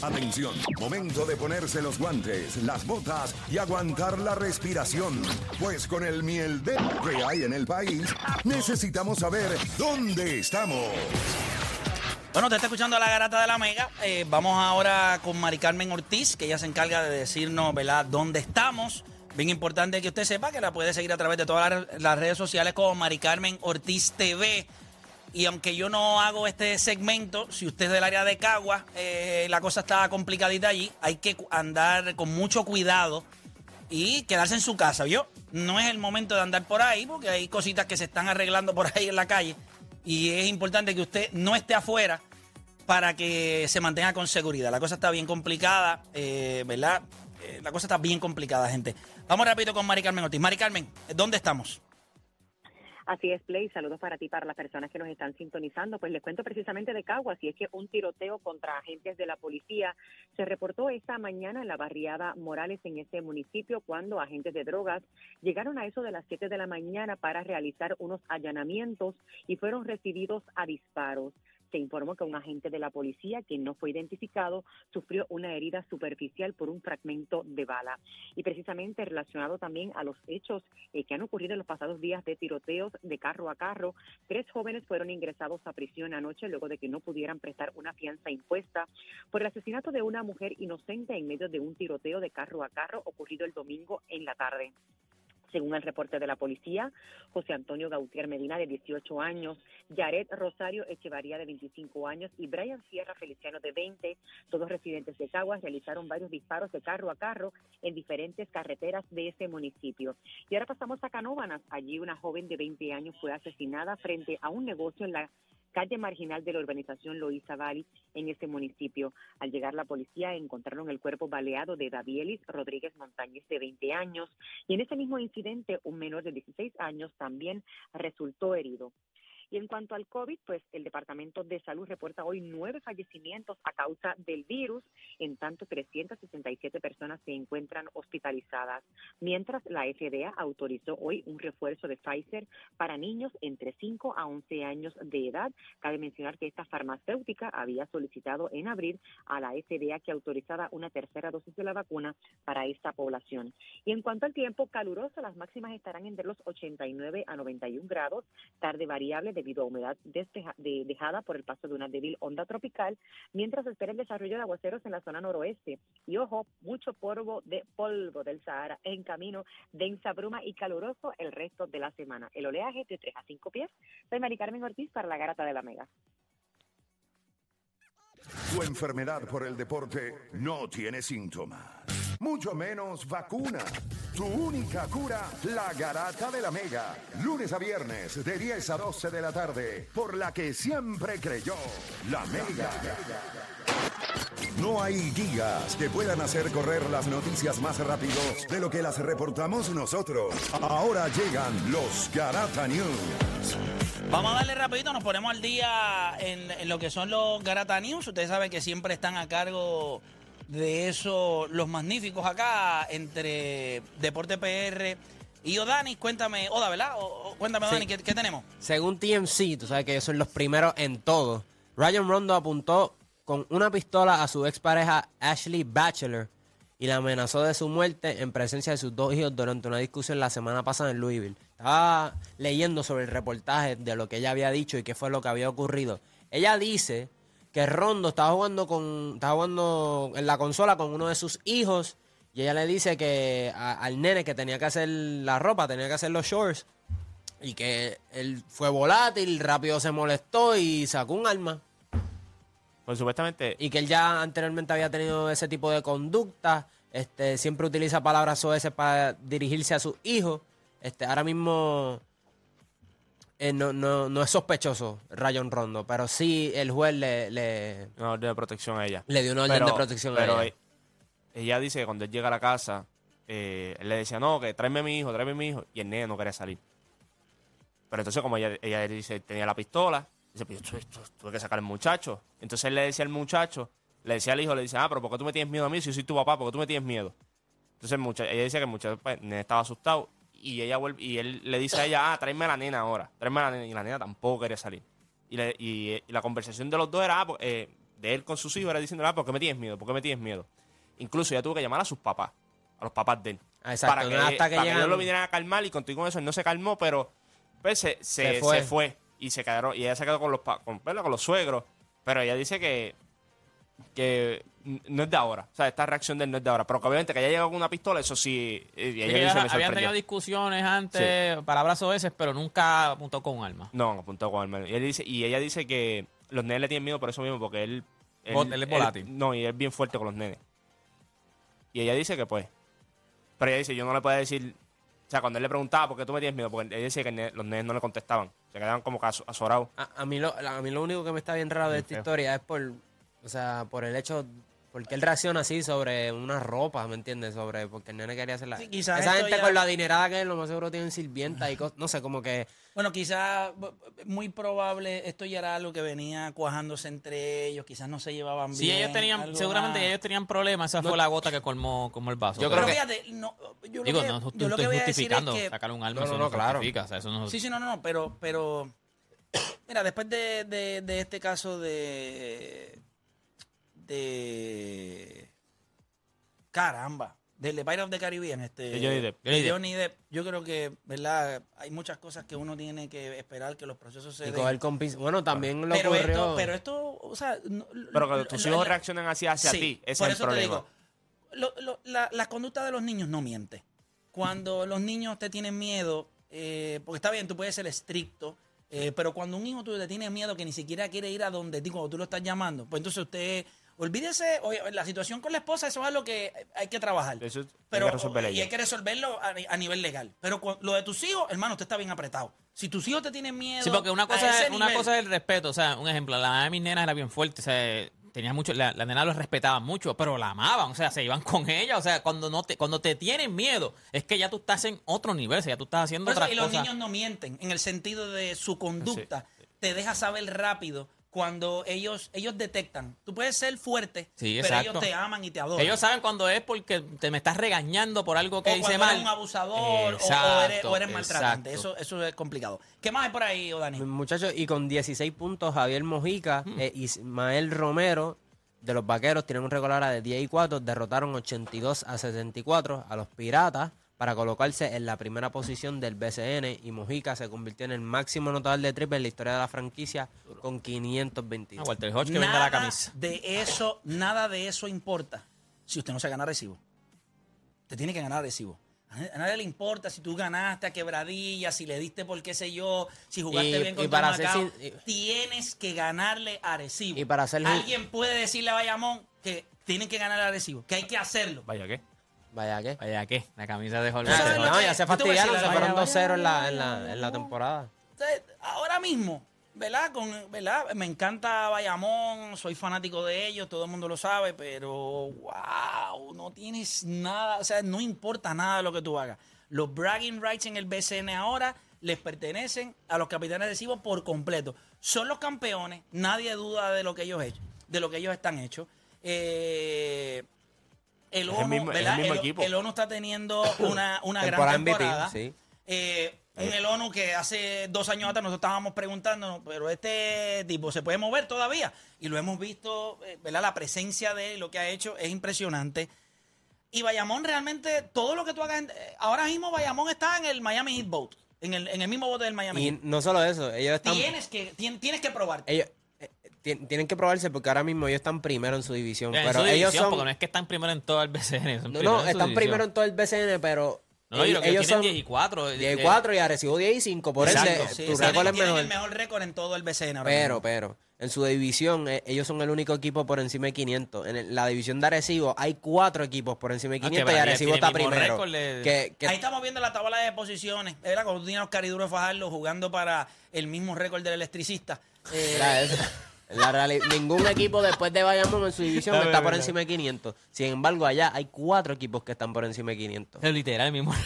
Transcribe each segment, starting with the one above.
Atención, momento de ponerse los guantes, las botas y aguantar la respiración. Pues con el miel de que hay en el país, necesitamos saber dónde estamos. Bueno, te está escuchando la garata de la Mega. Eh, vamos ahora con Mari Carmen Ortiz, que ella se encarga de decirnos, ¿verdad?, dónde estamos. Bien importante que usted sepa que la puede seguir a través de todas las- redes sociales como Mari Carmen Ortiz TV. Y aunque yo no hago este segmento, si usted es del área de Cagua, eh, la cosa está complicadita allí. Hay que andar con mucho cuidado y quedarse en su casa, ¿vio? No es el momento de andar por ahí porque hay cositas que se están arreglando por ahí en la calle y es importante que usted no esté afuera para que se mantenga con seguridad. La cosa está bien complicada, eh, ¿verdad? Eh, la cosa está bien complicada, gente. Vamos rápido con Mari Carmen Ortiz. Mari Carmen, ¿dónde estamos? Así es, Play. Saludos para ti, para las personas que nos están sintonizando. Pues les cuento precisamente de Caguas, y es que un tiroteo contra agentes de la policía se reportó esta mañana en la barriada Morales en ese municipio cuando agentes de drogas llegaron a eso de las 7 de la mañana para realizar unos allanamientos y fueron recibidos a disparos. Se informó que un agente de la policía, quien no fue identificado, sufrió una herida superficial por un fragmento de bala. Y precisamente relacionado también a los hechos eh, que han ocurrido en los pasados días de tiroteos de carro a carro, tres jóvenes fueron ingresados a prisión anoche luego de que no pudieran prestar una fianza impuesta por el asesinato de una mujer inocente en medio de un tiroteo de carro a carro ocurrido el domingo en la tarde. Según el reporte de la policía, José Antonio Gautier Medina, de 18 años, Yaret Rosario Echevarría, de 25 años, y Brian Sierra Feliciano, de 20, todos residentes de Caguas, realizaron varios disparos de carro a carro en diferentes carreteras de ese municipio. Y ahora pasamos a Canóvanas. Allí una joven de 20 años fue asesinada frente a un negocio en la calle marginal de la urbanización Loíza Valley en ese municipio. Al llegar la policía encontraron el cuerpo baleado de Davielis Rodríguez Montañez de 20 años y en ese mismo incidente un menor de 16 años también resultó herido. Y en cuanto al COVID, pues el Departamento de Salud reporta hoy nueve fallecimientos a causa del virus, en tanto 367 personas se encuentran hospitalizadas, mientras la FDA autorizó hoy un refuerzo de Pfizer para niños entre 5 a 11 años de edad. Cabe mencionar que esta farmacéutica había solicitado en abril a la FDA que autorizara una tercera dosis de la vacuna para esta población. Y en cuanto al tiempo caluroso, las máximas estarán entre los 89 a 91 grados, tarde variable debido a humedad dejada por el paso de una débil onda tropical, mientras espera el desarrollo de aguaceros en la zona noroeste. Y ojo, mucho polvo de polvo del Sahara en camino, densa bruma y caluroso el resto de la semana. El oleaje de 3 a 5 pies. Soy Mari Carmen Ortiz para la Garata de la Mega. Tu enfermedad por el deporte no tiene síntomas, mucho menos vacuna. Tu única cura, la garata de la mega. Lunes a viernes de 10 a 12 de la tarde, por la que siempre creyó, la mega. No hay días que puedan hacer correr las noticias más rápido de lo que las reportamos nosotros. Ahora llegan los Garata News. Vamos a darle rapidito, nos ponemos al día en, en lo que son los Garata News. Ustedes saben que siempre están a cargo de eso los magníficos acá entre Deporte PR y Odanis. Cuéntame, Oda, ¿verdad? O- cuéntame, Sí. Odani, ¿qué, qué tenemos? Según TMC, tú sabes que ellos son los primeros en todo. Ryan Rondo apuntó con una pistola a su expareja Ashley Batchelor y la amenazó de su muerte en presencia de sus dos hijos durante una discusión la semana pasada en Louisville. Estaba leyendo sobre el reportaje de lo que ella había dicho y qué fue lo que había ocurrido. Ella dice que Rondo estaba jugando con estaba jugando en la consola con uno de sus hijos y ella le dice que a- al nene que tenía que hacer la ropa, tenía que hacer los shorts, Y que él fue volátil, rápido se molestó y sacó un arma. Pues supuestamente. Y que él ya anteriormente había tenido ese tipo de conducta. Este, siempre utiliza palabras soeces para dirigirse a sus hijos. Este, ahora mismo eh, no, no, no es sospechoso Rayon Rondo, pero sí el juez le, le, Una orden de protección a ella. le dio una orden de protección pero a ella. e- ella dice que cuando él llega a la casa, eh, él le decía, no, que tráeme a mi hijo, tráeme a mi hijo. Y el nene no quería salir. Pero entonces, como ella, ella dice, tenía la pistola, dice, pues yo tu- tu- tuve que sacar al muchacho. Entonces él le decía al muchacho, le decía al hijo, le dice, ah, pero ¿por qué tú me tienes miedo a mí si yo soy tu papá? ¿Por qué tú me tienes miedo? Entonces el mucha- ella dice que el muchacho pues, el nene estaba asustado y ella vuelve, y él le dice a ella, ah, tráeme a la nena ahora, tráeme a la nena. Y la nena tampoco quería salir. Y, le- y, eh, y la conversación de los dos era, ah, pues, eh, de él con sus hijos, era diciendo, ah, ¿por qué me tienes miedo? ¿Por qué me tienes miedo? Incluso ella tuvo que llamar a sus papás, a los papás de él. Ah, exacto, para que, no hasta que para que ellos lo vinieran a calmar y contigo con eso él no se calmó, pero pues se, se, Se fue. se fue. y se quedaron, y ella se quedó con los, con, con los suegros, pero ella dice que que no es de ahora, o sea, esta reacción de él no es de ahora, pero que obviamente que haya llegado con una pistola, eso sí, eh, y Sí, ella habían tenido discusiones antes, palabras veces, pero nunca apuntó con un arma. No, apuntó con arma. Y, él dice, y ella dice que los nenes le tienen miedo por eso mismo, porque él... Él es volátil. no, y él es bien fuerte con los nenes. Y ella dice que pues... Pero ella dice, yo no le puedo decir... O sea, cuando él le preguntaba por qué tú me tienes miedo, porque ella dice que los nenes no le contestaban. Se quedaban como que azorados. A, a mí lo, a mí lo único que me está bien raro de esta historia es por, o sea, por el hecho, porque él reacciona así sobre una ropa, ¿me entiendes? Sobre, porque el nene quería hacer la... Sí, quizás Esa gente ya- con la adinerada que es, lo más seguro tienen sirvienta y cosas, no sé, como que... Bueno, quizás muy probable esto ya era algo que venía cuajándose entre ellos, quizás no se llevaban Sí, bien. ellos tenían, seguramente más. ellos tenían problemas, esa fue la gota que colmó, colmó el vaso. Yo Pero creo que- fíjate, no, yo lo Digo, que, no, yo lo que estoy voy a decir es justificando que sacar un arma, No, eso no, no, claro. justifica, o sea, eso no Sí, sí, no, no, no, pero, pero mira, después de, de, de este caso de, de, caramba, del The Pirates of the Caribbean, este, De Johnny Depp. de Johnny Depp. Johnny Depp, yo creo que, verdad, hay muchas cosas que uno tiene que esperar que los procesos se Y den. coger con Bueno, también lo pero ocurrió... esto, pero esto, o sea, no- Pero que tus hijos reaccionan así hacia Sí, ti, ese por es el eso problema. te digo, lo- lo- la, la conducta de los niños no miente. Cuando los niños te tienen miedo, eh, porque está bien, tú puedes ser estricto, eh, pero cuando un hijo tuyo te tiene miedo que ni siquiera quiere ir a donde ti, cuando tú lo estás llamando, pues entonces usted, olvídese, oye, la situación con la esposa, eso es algo que hay que trabajar. Eso hay pero, que y hay que resolverlo a, a nivel legal. Pero lo de tus hijos, hermano, usted está bien apretado. Si tus hijos te tienen miedo. Sí, porque una cosa, es, una nivel- cosa es el respeto. O sea, un ejemplo, la mamá de mis nenas era bien fuerte. O sea, tenía mucho, la, la nena los respetaba mucho, pero la amaban. O sea, se iban con ella. O sea, cuando no te, cuando te tienen miedo, es que ya tú estás en otro nivel. O sea, ya tú estás haciendo eso, otras y los niños no mienten en el sentido de su conducta. Te deja saber rápido cuando ellos ellos detectan. Tú puedes ser fuerte, Sí, pero ellos te aman y te adoran. Ellos saben cuando es porque te me estás regañando por algo que o hice mal. eres un abusador o- o, eres, o eres maltratante. Eso, eso es complicado. ¿Qué más hay por ahí, Odani? Muchachos, y con 16 puntos, Javier Mojica Hmm. e Ismael Romero de los Vaqueros tienen un récord ahora de 10 y 4, derrotaron 82 a 64 a los Piratas para colocarse en la primera posición del BCN y Mojica se convirtió en el máximo anotador de triple en la historia de la franquicia con 522. Ah, Walter Hodge que venda la camisa. de eso, nada de eso importa si usted no se gana recibo. Usted tiene que ganar recibo. A nadie- a nadie le importa si tú ganaste a quebradilla, si le diste por qué sé yo, si jugaste Y- bien y con para ser Macao. y- Tienes que ganarle a Recibo. Y para ser Alguien puede decirle a Bayamón que tienen que ganar a Recibo, que hay que hacerlo. Vaya, ¿qué? Vaya que. Vaya, ¿qué? La camisa de Jorge. Ah, ¿sabes lo no, que- ya se fastidiaron, se fueron Vaya, 2-0 en la, en, la, en la temporada. Entonces, ahora mismo, ¿verdad? Con, ¿verdad? Me encanta Bayamón, soy fanático de ellos, todo el mundo lo sabe, pero wow, no tienes nada, o sea, no importa nada de lo que tú hagas. Los bragging rights en el BCN ahora les pertenecen a los capitanes de Cibo por completo. Son los campeones, nadie duda de lo que ellos de lo que ellos están hechos. Eh, el Es el ONU, mismo- es el ¿verdad? mismo El- equipo. el ONU está teniendo una, una gran Temporada MVP, sí. Eh, un el ONU que hace dos años atrás nosotros estábamos preguntándonos, pero este tipo se puede mover todavía. Y lo hemos visto, eh, ¿verdad? La presencia de él, lo que ha hecho es impresionante. Y Bayamón realmente, todo lo que tú hagas, en- eh, ahora mismo Bayamón está en el Miami Heat Boat, en el, en el mismo bote del Miami Y Heat. no solo eso, ellos están... Tienes que, tien- tienes que probarte. ellos eh, tien- tienen que probarse porque ahora mismo ellos están primero en su división. En pero su ellos división, son. porque no es que están primero en todo el BCN. son No, no, están división. primero en todo el BCN, pero No, no, yo creo que ellos tienen son 10 y 4. 10 y 4 y Arecibo 10 y 5. Por Exacto, ende, sí, tu tienen- récord es tienen mejor. el mejor récord en todo el BCN ahora Pero, mismo. pero, en su división, eh, ellos son el único equipo por encima de 500. En el- la división de Arecibo hay cuatro equipos por encima de Ah, que 500 y Bahía Arecibo está primero. récord Que, que- Ahí estamos viendo la tabla de posiciones. Era cuando tú tienes a Oscar Iduro Fajardo jugando para el mismo récord del electricista. Eh, Era eso. La reali- ningún equipo después de Bayamón en su división está por encima de 500. Sin embargo, allá hay cuatro equipos que están por encima de 500. Es literal el mismo.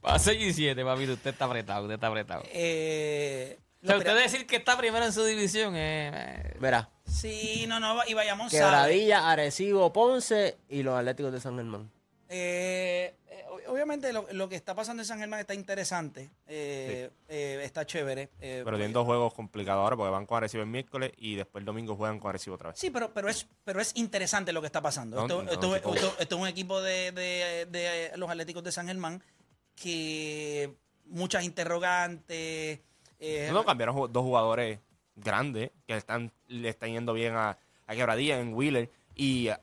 Para 6 y 7, papito, usted está apretado, usted está apretado. eh, O sea, usted decir que está primero en su división eh, eh, Verá, Sí, no, no, y Bayamón sabe. Quebradilla, Arecibo, Ponce y los Atléticos de San Germán. Eh, eh, ob- obviamente lo, lo que está pasando en San Germán está interesante, eh, eh, está chévere. eh, Pero tienen dos juegos complicados ahora porque van con Arecibo el miércoles y después el domingo juegan con Arecibo otra vez. Sí, pero, pero, es, pero es interesante lo que está pasando. No, esto, no, esto- sí, como- esto- esto es un equipo de, de- de los Atléticos de San Germán que muchas interrogantes. No, cambiaron dos jugadores grandes que están, le están yendo bien a, a Quebradilla en Wheeler y ah,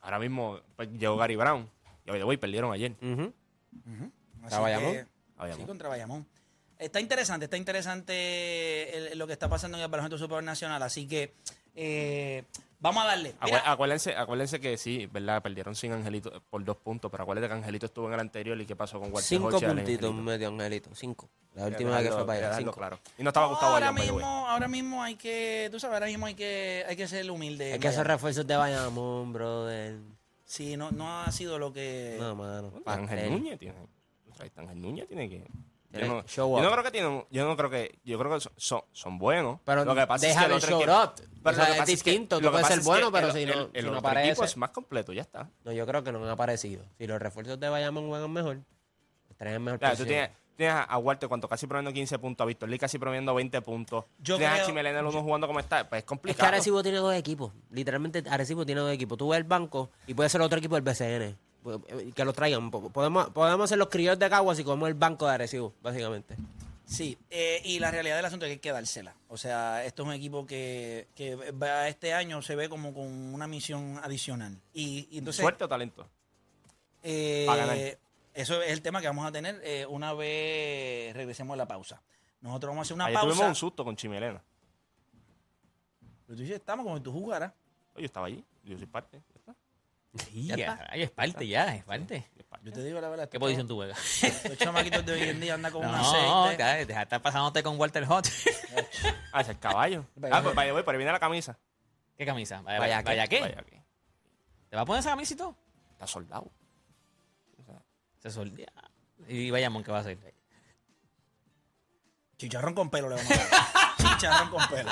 ahora mismo pues, llegó Gary Brown. Y hoy perdieron ayer. Así ¿A Bayamón? que- A Bayamón. Sí, contra Bayamón. Está interesante, está interesante el- lo que está pasando en el Baloncesto Superior Nacional, así que eh, vamos a darle. Mira, acuérdense, acuérdense que sí, ¿verdad? Perdieron sin Angelito por dos puntos, pero acuérdense que Angelito estuvo en el anterior y qué pasó con Walter Cinco puntitos Angelito. medio Angelito. Cinco. La última vez que fue para allá. Cinco. claro. Y no estaba Gustavo ahora Bayón, way. mismo, ahora mismo hay que, tú sabes, ahora mismo hay que, hay que ser humilde. Hay que hacer refuerzos de Bayamón, brother. Sí, no, no ha sido lo que. No, mano. Ángel. Núñez tiene. Ángel Núñez tiene que. Yo no, show yo no creo que tienen. Yo no creo que. Yo creo que son, son, son buenos. Pero lo que pasa es deja que el de otro show equipo- up. pero O lo sea, que es que- distinto. Tú lo que puedes pasa ser es bueno, pero el- si no, el, el si no otro equipo aparece. es más completo, ya está. No, yo creo que no han aparecido. Si los refuerzos de Bayamón juegan mejor, estarían en mejor Ya, tú tienes, tienes a- a Walter cuando casi promediando 15 puntos, a Víctor Lee casi promediando 20 puntos. Yo tienes creo- a Chimelena el uno jugando como está. Pues es Es que complicado. Arecibo tiene dos equipos. Literalmente Arecibo tiene dos equipos. Tú ves el banco y puede ser otro equipo del BCN. Pu- Que lo traigan. Po- Podemos, podemos ser los criollos de Caguas y como el banco de Arecibo, básicamente. Sí, eh, y la realidad del asunto es que hay que dársela. O sea, esto es un equipo que, que va este año se ve como con una misión adicional. Y, y entonces, ¿Suerte o talento? eh, para ganar. Eso es el tema que vamos a tener eh, una vez regresemos a la pausa. Nosotros vamos a hacer una Ayer tuvimos pausa. un susto con Chimelena. Pero tú dices, estamos como si tú jugaras. Oye, yo estaba allí. Yo soy parte. Ya está. Sí, Ya ya, está. ay, es parte ya, es parte. Yo te digo la verdad. ¿Qué posición tú juegas? Estos chamaquitos de hoy en día andan con un No, aceite. ya, deja de estar pasándote con Walter Hot. Ah, es el caballo. Vaya, ah, pues vaya, voy, pero ahí viene la camisa. ¿Qué camisa? Vaya, Vaya, vaya, vaya, ¿qué? ¿Te va a poner esa camisa y todo? está soldado. Se soldea. Y Bayamón, ¿qué va a hacer? Chicharrón con pelo le vamos a dar. Chicharrón con pelo.